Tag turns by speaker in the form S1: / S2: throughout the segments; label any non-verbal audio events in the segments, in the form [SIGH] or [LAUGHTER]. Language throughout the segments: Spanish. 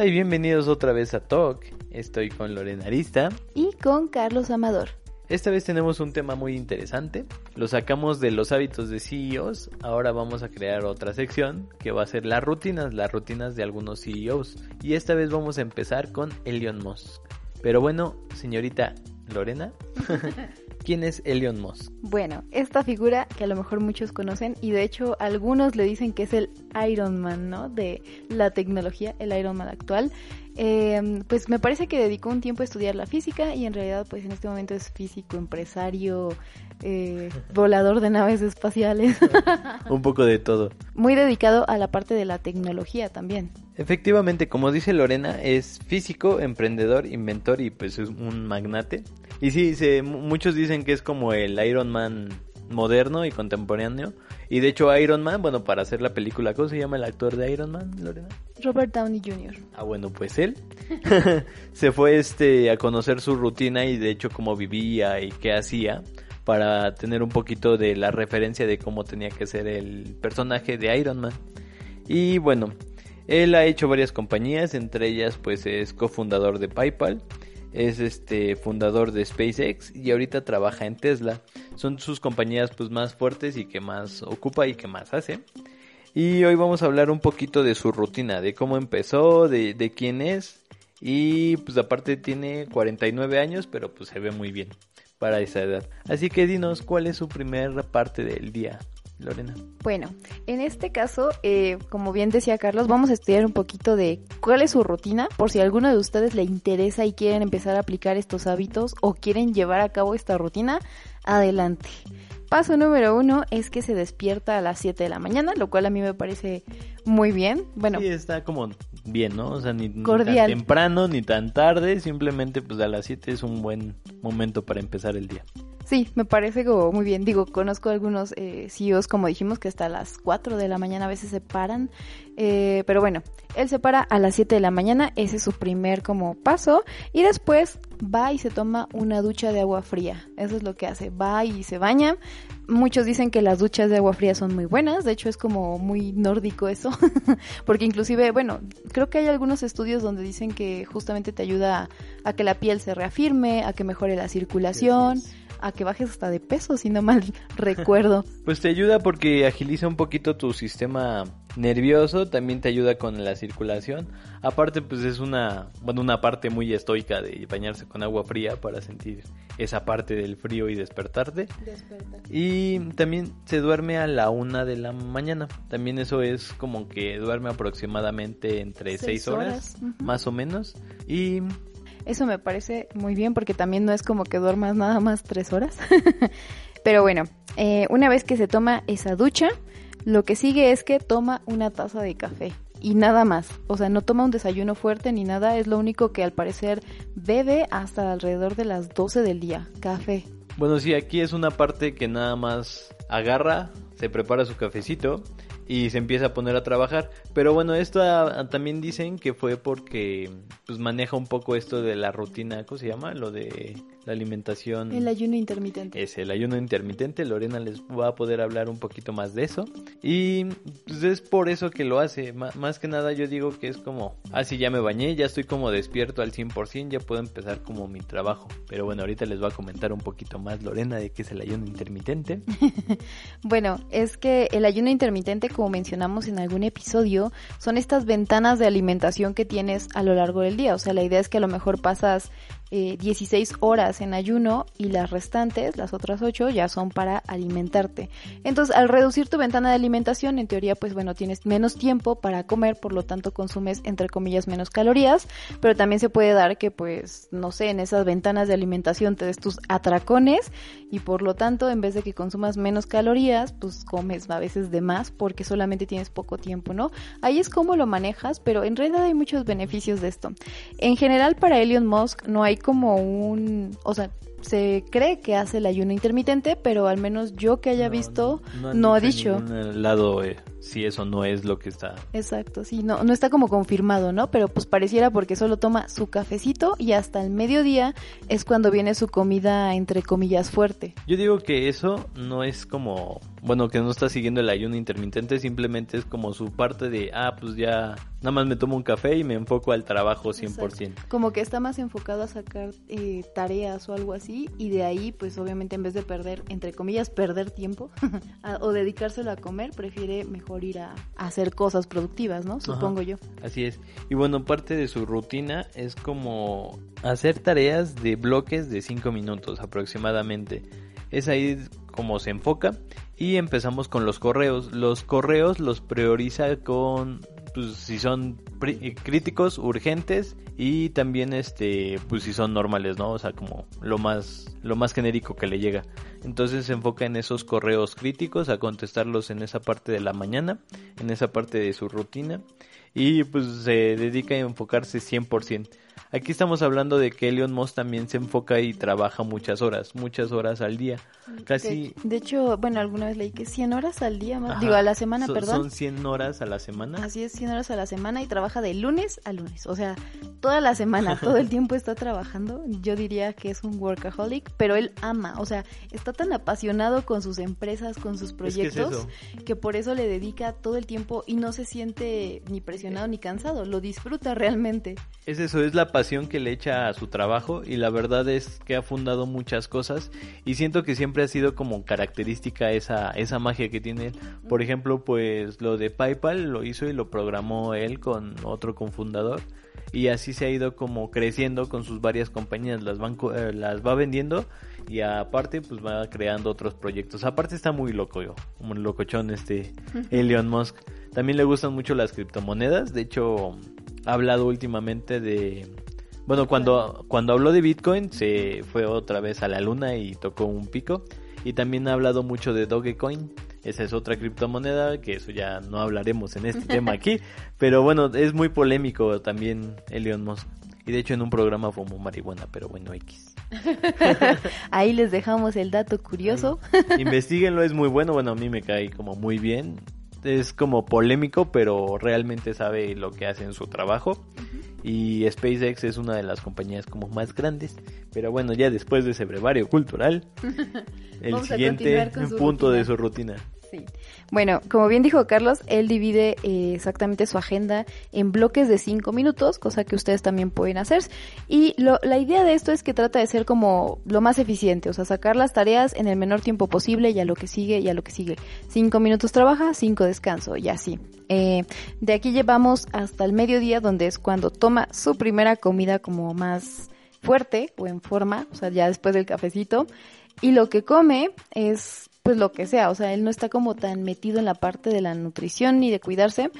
S1: Hola y bienvenidos otra vez a Talk. Estoy con Lorena Arista.
S2: Y con Carlos Amador.
S1: Esta vez tenemos un tema muy interesante. Lo sacamos de los hábitos de CEOs. Ahora vamos a crear otra sección que va a ser las rutinas, las rutinas de algunos CEOs. Y esta vez vamos a empezar con Elon Musk. Pero bueno, señorita Lorena, [LAUGHS] ¿Quién es Elon Musk?
S2: Bueno, esta figura que a lo mejor muchos conocen y de hecho algunos le dicen que es el Iron Man, ¿no? De la tecnología, el Iron Man actual. Eh, pues me parece que dedicó un tiempo a estudiar la física y en realidad pues en este momento es físico, empresario, eh, [LAUGHS] volador de naves espaciales. [LAUGHS]
S1: un poco de todo.
S2: Muy dedicado a la parte de la tecnología también.
S1: Efectivamente, como dice Lorena, es físico, emprendedor, inventor y pues es un magnate. Y sí, se, muchos dicen que es como el Iron Man moderno y contemporáneo. Y de hecho Iron Man, bueno, para hacer la película, ¿cómo se llama el actor de Iron Man, Lorena?
S2: Robert Downey Jr.
S1: Ah, bueno, pues él [LAUGHS] se fue este a conocer su rutina y de hecho cómo vivía y qué hacía para tener un poquito de la referencia de cómo tenía que ser el personaje de Iron Man. Y bueno, él ha hecho varias compañías, entre ellas pues es cofundador de PayPal es este fundador de SpaceX y ahorita trabaja en Tesla. Son sus compañías pues más fuertes y que más ocupa y que más hace. Y hoy vamos a hablar un poquito de su rutina, de cómo empezó, de, de quién es. Y pues aparte tiene 49 años, pero pues se ve muy bien para esa edad. Así que dinos cuál es su primera parte del día. Lorena?
S2: Bueno, en este caso, eh, como bien decía Carlos, vamos a estudiar un poquito de cuál es su rutina, por si a alguno de ustedes le interesa y quieren empezar a aplicar estos hábitos o quieren llevar a cabo esta rutina, adelante. Paso número uno es que se despierta a las 7 de la mañana, lo cual a mí me parece muy bien. Bueno,
S1: sí, está como bien, ¿no? O sea, ni, ni, tan temprano ni tan tarde, simplemente pues a las 7 es un buen momento para empezar el día.
S2: Sí, me parece como muy bien. Digo, conozco algunos eh, CEOs, como dijimos, que hasta las 4 de la mañana a veces se paran. Eh, pero bueno, él se para a las 7 de la mañana, ese es su primer como paso. Y después va y se toma una ducha de agua fría. Eso es lo que hace. Va y se baña. Muchos dicen que las duchas de agua fría son muy buenas. De hecho, es como muy nórdico eso. [LAUGHS] Porque inclusive, bueno, creo que hay algunos estudios donde dicen que justamente te ayuda a, que la piel se reafirme, a que mejore la circulación a que bajes hasta de peso, si no mal [LAUGHS] recuerdo.
S1: Pues te ayuda porque agiliza un poquito tu sistema nervioso, también te ayuda con la circulación. Aparte, pues es una, bueno, una parte muy estoica de bañarse con agua fría para sentir esa parte del frío y despertarte. Y también se duerme a la una de la mañana. También eso es como que duerme aproximadamente entre seis, horas, más o menos. Y
S2: eso me parece muy bien porque también no es como que duermas nada más tres horas. [LAUGHS] Pero bueno, eh, una vez que se toma esa ducha, lo que sigue es que toma una taza de café y nada más. O sea, no toma un desayuno fuerte ni nada, es lo único que al parecer bebe hasta alrededor de las 12 del día, café.
S1: Bueno, sí, aquí es una parte que nada más agarra, se prepara su cafecito y se empieza a poner a trabajar. Pero bueno, esto también dicen que fue porque pues maneja un poco esto de la rutina, ¿cómo se llama? Lo de la alimentación.
S2: El ayuno intermitente.
S1: Es el ayuno intermitente. Lorena les va a poder hablar un poquito más de eso. Y pues es por eso que lo hace. más que nada yo digo que es como, ah, sí, ya me bañé, ya estoy como despierto al 100%, ya puedo empezar como mi trabajo. Pero bueno, ahorita les va a comentar un poquito más Lorena de qué es el ayuno intermitente. [LAUGHS]
S2: bueno, es que el ayuno intermitente, como mencionamos en algún episodio, son estas ventanas de alimentación que tienes a lo largo del día. O sea, la idea es que a lo mejor pasas 16 eh, horas en ayuno y las restantes, las otras 8, ya son para alimentarte. Entonces, al reducir tu ventana de alimentación, en teoría, pues bueno, tienes menos tiempo para comer, por lo tanto consumes, entre comillas, menos calorías, pero también se puede dar que, pues, no sé, en esas ventanas de alimentación te des tus atracones y por lo tanto, en vez de que consumas menos calorías, pues comes a veces de más porque solamente tienes poco tiempo, ¿no? Ahí es como lo manejas, pero en realidad hay muchos beneficios de esto. En general, para Elon Musk no hay como un, o sea, se cree que hace el ayuno intermitente, pero al menos yo que haya visto no, ha dicho.
S1: lado eh, si eso no es lo que está.
S2: Exacto, sí, no, no está como confirmado, ¿no? Pero pues pareciera porque solo toma su cafecito y hasta el mediodía es cuando viene su comida entre comillas fuerte.
S1: Yo digo que eso no es como, bueno, que no está siguiendo el ayuno intermitente, simplemente es como su parte de, ah, pues ya nada más me tomo un café y me enfoco al trabajo 100%.
S2: Como que está más enfocado a sacar eh, tareas o algo así y de ahí pues obviamente en vez de perder, entre comillas, perder tiempo [LAUGHS] o dedicárselo a comer, prefiere mejor ir a, hacer cosas productivas, ¿no? Supongo yo.
S1: Así es. Y bueno, parte de su rutina es como hacer tareas de bloques de 5 minutos aproximadamente. Es ahí como se enfoca y empezamos con los correos. Los correos los prioriza con pues si son críticos, urgentes y también este pues si son normales, ¿no? O sea, como lo más lo más genérico que le llega. Entonces se enfoca en esos correos críticos a contestarlos en esa parte de la mañana, en esa parte de su rutina y pues se dedica a enfocarse 100%. Aquí estamos hablando de que Elon Musk también se enfoca y trabaja muchas horas, muchas horas al día. Casi...
S2: De, hecho, bueno, alguna vez leí que 100 horas al día, más, digo, a la semana, perdón.
S1: Son 100 horas a la semana.
S2: Así es, 100 horas a la semana y trabaja de lunes a lunes. O sea, toda la semana, todo el [LAUGHS] tiempo está trabajando. Yo diría que es un workaholic, pero él ama, o sea, está tan apasionado con sus empresas, con sus proyectos, que por eso le dedica todo el tiempo y no se siente ni presionado ni cansado, lo disfruta realmente.
S1: Es eso, es la pasión que le echa a su trabajo y la verdad es que ha fundado muchas cosas y siento que siempre ha sido como característica esa, esa magia que tiene. Por ejemplo, pues lo de PayPal lo hizo y lo programó él con otro confundador y así se ha ido como creciendo con sus varias compañías, las, eh, las va vendiendo y aparte pues va creando otros proyectos. Aparte está muy loco yo, muy locochón este [LAUGHS] Elon Musk. También le gustan mucho las criptomonedas, de hecho ha hablado últimamente de... Bueno, cuando, cuando habló de Bitcoin se fue otra vez a la luna y tocó un pico. Y también ha hablado mucho de Dogecoin. Esa es otra criptomoneda, que eso ya no hablaremos en este tema aquí. [LAUGHS] Pero bueno, es muy polémico también Elon Musk. Y de hecho en un programa fumó marihuana, pero bueno, X. [LAUGHS]
S2: Ahí les dejamos el dato curioso.
S1: Investíguenlo, es muy bueno. Bueno, a mí me cae como muy bien es como polémico, pero realmente sabe lo que hace en su trabajo. Y SpaceX es una de las compañías como más grandes. Pero bueno, ya después de ese brevario cultural, [LAUGHS] el siguiente punto de su rutina.
S2: Bueno, como bien dijo Carlos, él divide eh, exactamente su agenda en bloques de cinco minutos, cosa que ustedes también pueden hacer. Y la idea de esto es que trata de ser como lo más eficiente, o sea, sacar las tareas en el menor tiempo posible y a lo que sigue y a lo que sigue. Cinco minutos trabaja, cinco descanso y así. Eh, de aquí llevamos hasta el mediodía, donde es cuando toma su primera comida como más fuerte o en forma, o sea, ya después del cafecito. Y lo que come es pues lo que sea, o sea, él no está como tan metido en la parte de la nutrición ni de cuidarse.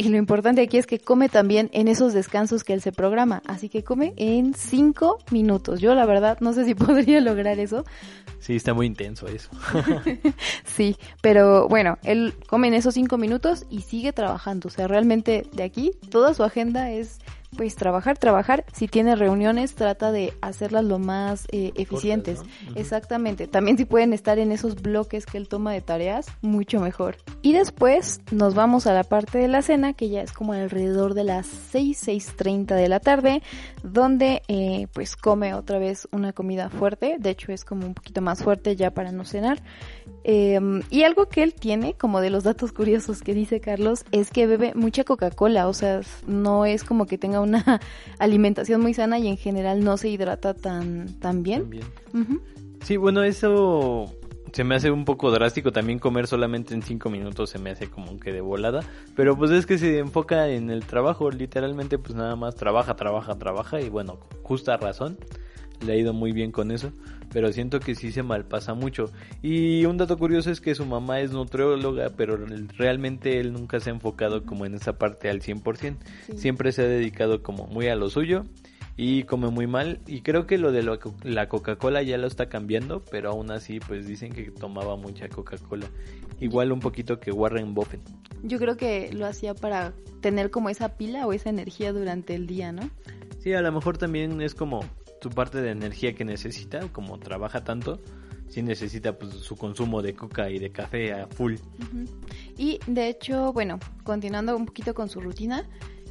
S2: Y lo importante aquí es que come también en esos descansos que él se programa. Así que come en cinco minutos. Yo la verdad no sé si [LAUGHS] podría lograr eso.
S1: Sí, está muy intenso eso. [LAUGHS] [LAUGHS]
S2: sí, pero bueno, él come en esos cinco minutos y sigue trabajando. O sea, realmente de aquí toda su agenda es pues trabajar, trabajar. Si tiene reuniones, trata de hacerlas lo más eh, eficientes. Exactamente. También si pueden estar en esos bloques que él toma de tareas, mucho mejor. Y después nos vamos a la parte de la cena, que ya es como alrededor de las 6, 6.30 de la tarde, donde eh, pues come otra vez una comida fuerte. De hecho es como un poquito más fuerte ya para no cenar. Em, y algo que él tiene, como de los datos [LAUGHS] curiosos que dice Carlos, es que bebe mucha Coca-Cola. O sea, no es como que tenga una [LAUGHS] alimentación muy sana y en general no se hidrata tan, tan bien.
S1: Sí, bueno, eso se me hace un poco drástico. También comer solamente en cinco minutos se me hace como que de volada. Pero pues es que se enfoca en el trabajo. Literalmente pues nada más trabaja trabaja trabaja y bueno justa razón le ha ido muy bien con eso pero siento que sí se malpasa mucho. Y un dato curioso es que su mamá es nutrióloga, pero realmente él nunca se ha enfocado como en esa parte al 100%. Siempre se ha dedicado como muy a lo suyo y come muy mal. Y creo que lo de la Coca-Cola ya lo está cambiando, pero aún así pues dicen que tomaba mucha Coca-Cola. Igual un poquito que Warren Buffett.
S2: Yo creo que lo hacía para tener como esa pila o esa energía durante el día, ¿no?
S1: Sí, a lo mejor también es como su parte de energía que necesita, como trabaja tanto, sí necesita pues su consumo de coca y de café a full.
S2: Y de hecho, bueno, continuando un poquito con su rutina,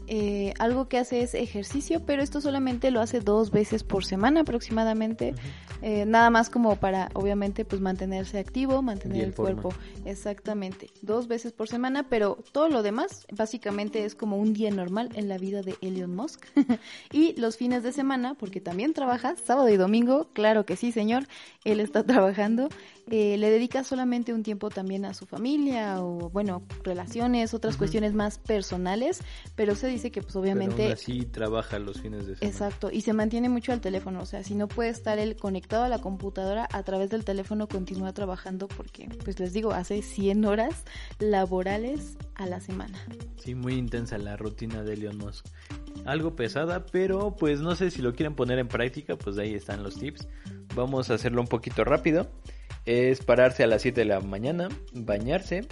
S2: eh, algo que hace es ejercicio, pero esto solamente lo hace dos veces por semana aproximadamente. Eh, nada más como para, obviamente, pues mantenerse activo, mantener el cuerpo. Exactamente, dos veces por semana, pero todo lo demás básicamente es como un día normal en la vida de Elon Musk. [LAUGHS] y los fines de semana, porque también trabaja sábado y domingo, claro que sí, señor, él está [LAUGHS] trabajando. Eh, le dedica solamente un tiempo también a su familia o, bueno, relaciones, otras cuestiones más personales, pero se dice que pues obviamente...
S1: así trabaja los fines de semana.
S2: Exacto, y se mantiene mucho al teléfono, o sea, si no puede estar él conectado a la computadora, a través del teléfono continúa trabajando porque, pues les digo, hace 100 horas laborales a la semana.
S1: Sí, muy intensa la rutina de Elon Musk. Algo pesada, pero pues no sé si lo quieren poner en práctica, pues ahí están los tips. Vamos a hacerlo un poquito rápido es pararse a las 7 de la mañana, bañarse,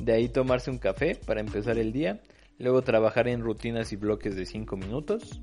S1: de ahí tomarse un café para empezar el día, luego trabajar en rutinas y bloques de 5 minutos,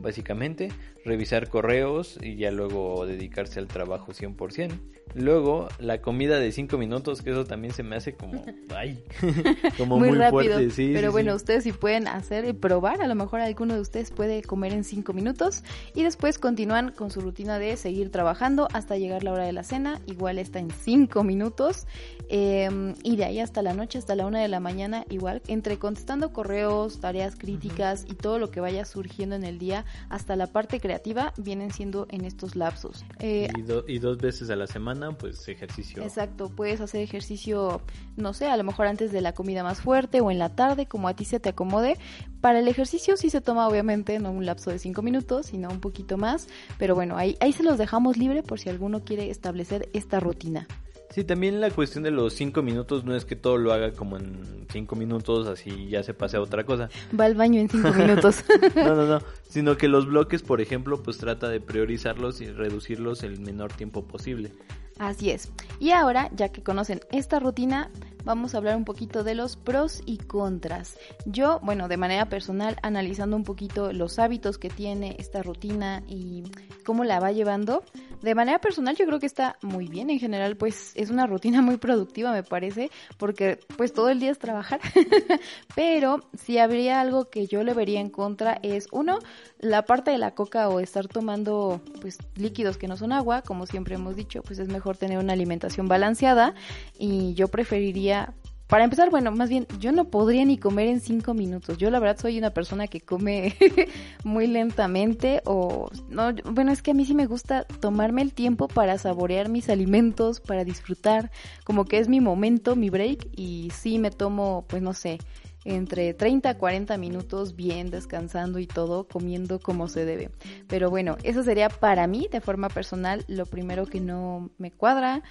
S1: básicamente, revisar correos y ya luego dedicarse al trabajo 100%. Luego, la comida de 5 minutos, que eso también se me hace como, [LAUGHS] ay, [LAUGHS]
S2: como muy, rápido. Fuerte. Sí, Pero bueno, ustedes sí pueden hacer y probar, a lo mejor alguno de ustedes puede comer en 5 minutos y después continúan con su rutina de seguir trabajando hasta llegar la hora de la cena, igual está en 5 minutos em, y de ahí hasta la noche, hasta la 1 de la mañana, igual, entre contestando correos, tareas críticas y todo lo que vaya surgiendo en el día, hasta la parte creativa, vienen siendo en estos lapsos.
S1: Eh, y dos veces a la semana pues ejercicio.
S2: Exacto, puedes hacer ejercicio, no sé, a lo mejor antes de la comida más fuerte o en la tarde, como a ti se te acomode. Para el ejercicio sí se toma obviamente no un lapso de cinco minutos, sino un poquito más, pero bueno, ahí, ahí se los dejamos libre por si alguno quiere establecer esta rutina.
S1: Sí, también la cuestión de los cinco minutos no es que todo lo haga como en cinco minutos, así ya se pase a otra cosa.
S2: Va al baño en cinco minutos. [LAUGHS]
S1: no, no, no, [LAUGHS] sino que los bloques, por ejemplo, pues trata de priorizarlos y reducirlos el menor tiempo posible.
S2: Así es. Y ahora, ya que conocen esta rutina, vamos a hablar un poquito de los pros y contras. Yo, bueno, de manera personal, analizando un poquito los hábitos que tiene esta rutina y cómo la va llevando, de manera personal yo creo que está muy bien. En general, pues es una rutina muy productiva, me parece, porque pues todo el día es trabajar. [LAUGHS] Pero si habría algo que yo le vería en contra es, uno, la parte de la coca o estar tomando pues líquidos que no son agua, como siempre hemos dicho, pues es mejor tener una alimentación balanceada y yo preferiría para empezar, bueno, más bien, yo no podría ni comer en cinco minutos. Yo la verdad soy una persona que come [LAUGHS] muy lentamente o no, bueno, es que a mí sí me gusta tomarme el tiempo para saborear mis alimentos, para disfrutar, como que es mi momento, mi break y sí me tomo, pues no sé, entre 30 a 40 minutos bien descansando y todo, comiendo como se debe. Pero bueno, eso sería para mí de forma personal lo primero que no me cuadra.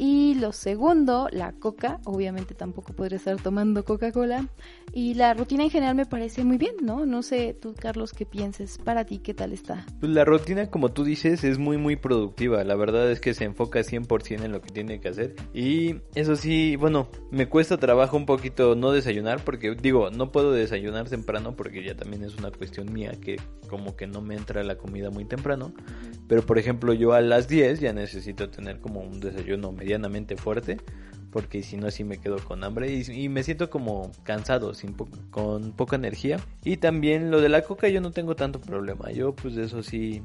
S2: Y lo segundo, la coca. Obviamente tampoco podría estar tomando Coca-Cola. Y la rutina en general me parece muy bien, ¿no? No sé, tú, Carlos, qué pienses. Para ti, ¿qué tal está?
S1: Pues la rutina, como tú dices, es muy, muy productiva. La verdad es que se enfoca 100% en lo que tiene que hacer. Y eso sí, bueno, me cuesta trabajo un poquito no desayunar porque, digo, no puedo desayunar temprano porque ya también es una cuestión mía que como que no me entra la comida muy temprano. Pero, por ejemplo, yo a las 10 ya necesito tener como un desayuno medianamente fuerte porque si no así me quedo con hambre y, me siento como cansado, sin con poca energía. Y también lo de la coca yo no tengo tanto problema, yo pues eso sí,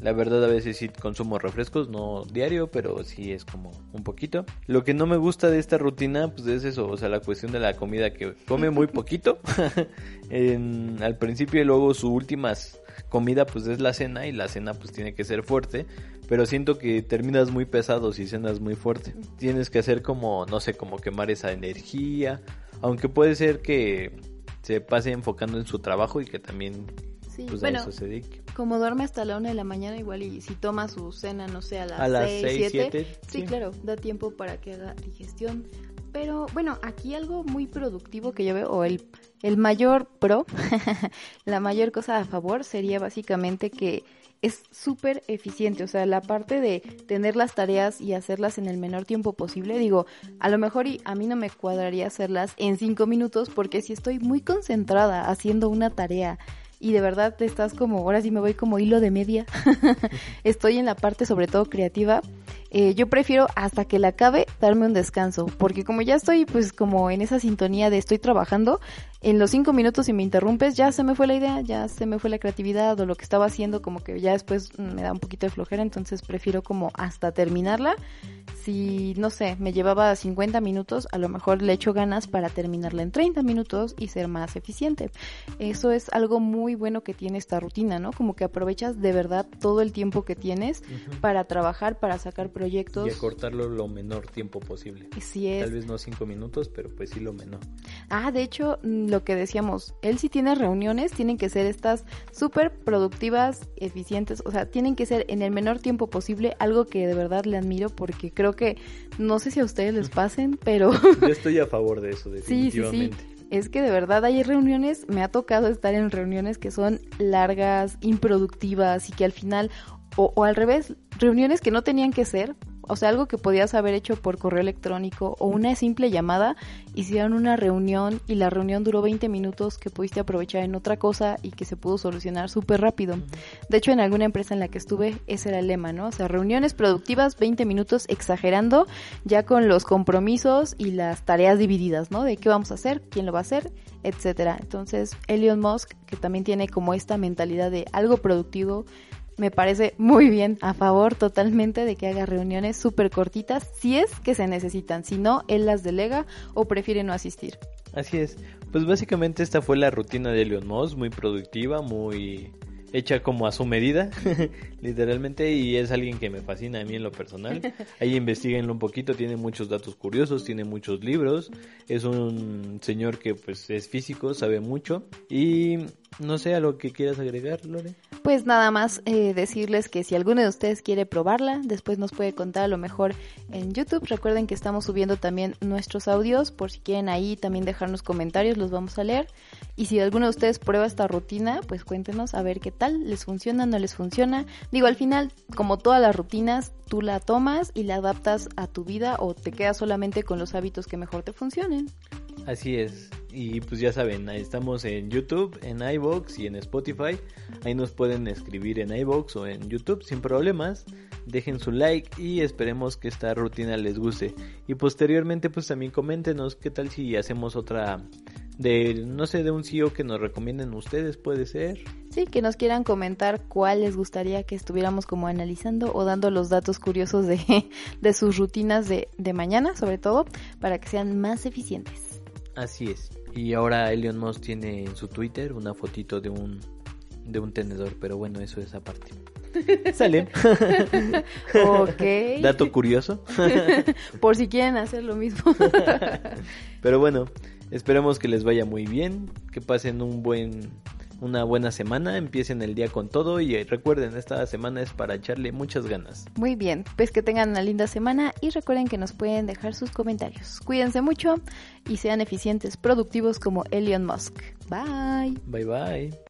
S1: la verdad a veces sí consumo refrescos, no diario, pero sí es como un poquito. Lo que no me gusta de esta rutina pues es eso, o sea, la cuestión de la comida que come muy [LAUGHS] poquito [LAUGHS] en, al principio y luego sus últimas comida pues es la cena y la cena pues tiene que ser fuerte, pero siento que terminas muy pesado si cenas muy fuerte. Tienes que hacer como, no sé, como quemar esa energía, aunque puede ser que se pase enfocando en su trabajo y que también pues, a eso se dedique.
S2: Como duerme hasta la una de la mañana igual y si toma su cena, no sé, a las, seis, siete, sí, claro, da tiempo para que haga digestión. Pero bueno, aquí algo muy productivo que yo veo, o el, el mayor pro, [LAUGHS] la mayor cosa a favor sería básicamente que es súper eficiente, o sea, la parte de tener las tareas y hacerlas en el menor tiempo posible, digo, a lo mejor y a mí no me cuadraría hacerlas en cinco minutos porque si estoy muy concentrada haciendo una tarea y de verdad estás como, ahora sí me voy como hilo de media, [LAUGHS] estoy en la parte sobre todo creativa, eh, yo prefiero hasta que la acabe darme un descanso, porque como ya estoy pues como en esa sintonía de estoy trabajando, en los cinco minutos si me interrumpes ya se me fue la idea, ya se me fue la creatividad o lo que estaba haciendo como que ya después me da un poquito de flojera, entonces prefiero como hasta terminarla. Si, no sé, me llevaba 50 minutos, a lo mejor le echo ganas para terminarla en 30 minutos y ser más eficiente. Eso es algo muy bueno que tiene esta rutina, ¿no? Como que aprovechas de verdad todo el tiempo que tienes para trabajar, para sacar proyectos.
S1: Y acortarlo lo menor tiempo posible.
S2: Sí es.
S1: Tal vez no cinco minutos, pero pues sí lo menor.
S2: Ah, de hecho, mm, lo que decíamos, él si tiene reuniones, tienen que ser estas súper productivas, eficientes, o sea, tienen que ser en el menor tiempo posible, algo que de verdad le admiro porque creo que, no sé si a ustedes les pasen, pero... [LAUGHS] [LAUGHS]
S1: Yo estoy a favor de eso, definitivamente.
S2: Sí, sí, sí. Es que de verdad hay reuniones, me ha tocado estar en reuniones que son largas, improductivas y que al final, o, o al revés, reuniones que no tenían que ser, o sea, algo que podías haber hecho por correo electrónico o una simple llamada, hicieron una reunión y la reunión duró 20 minutos que pudiste aprovechar en otra cosa y que se pudo solucionar súper rápido. De hecho, en alguna empresa en la que estuve, ese era el lema, ¿no? O sea, reuniones productivas, 20 minutos exagerando, ya con los compromisos y las tareas divididas, ¿no? De qué vamos a hacer, quién lo va a hacer, etcétera. Entonces, Elon Musk, que también tiene como esta mentalidad de algo productivo, me parece muy bien, a favor totalmente de que haga reuniones súper cortitas, si es que se necesitan, si no, él las delega o prefiere no asistir.
S1: Así es, pues básicamente esta fue la rutina de Leon Moss, muy productiva, muy hecha como a su medida, [LAUGHS] literalmente, y es alguien que me fascina a mí en lo personal. [LAUGHS] Ahí investiguenlo un poquito, tiene muchos datos curiosos, tiene muchos libros, es un señor que pues es físico, sabe mucho, y no sé a lo que quieras agregar, Lore.
S2: Pues nada más eh, decirles que si alguno de ustedes quiere probarla, después nos puede contar a lo mejor en YouTube. Recuerden que estamos subiendo también nuestros audios, por si quieren ahí también dejarnos comentarios, los vamos a leer. Y si alguno de ustedes prueba esta rutina, pues cuéntenos a ver qué tal, les funciona, no les funciona. Digo, al final, como todas las rutinas, tú la tomas y la adaptas a tu vida o te quedas solamente con los hábitos que mejor te funcionen.
S1: Así es. Y pues ya saben, estamos en YouTube, en iBox y en Spotify. Ahí nos pueden escribir en iBox o en YouTube sin problemas. Dejen su like y esperemos que esta rutina les guste. Y posteriormente pues también coméntenos qué tal si hacemos otra de no sé de un CEO que nos recomienden ustedes puede ser
S2: sí que nos quieran comentar cuál les gustaría que estuviéramos como analizando o dando los datos curiosos de, [LAUGHS] de sus rutinas de, de mañana sobre todo para que sean más eficientes
S1: así es y ahora Elon Musk tiene en su Twitter una fotito de un de un tenedor pero bueno eso es aparte [LAUGHS] Sale.
S2: ok.
S1: Dato curioso. [LAUGHS]
S2: Por si quieren hacer lo mismo. [LAUGHS]
S1: Pero bueno, Esperemos que les vaya muy bien, que pasen un buen una buena semana, empiecen el día con todo y recuerden, esta semana es para echarle muchas ganas.
S2: Muy bien, pues que tengan una linda semana y recuerden que nos pueden dejar sus comentarios. Cuídense mucho y sean eficientes, productivos como Elon Musk. Bye.
S1: Bye bye.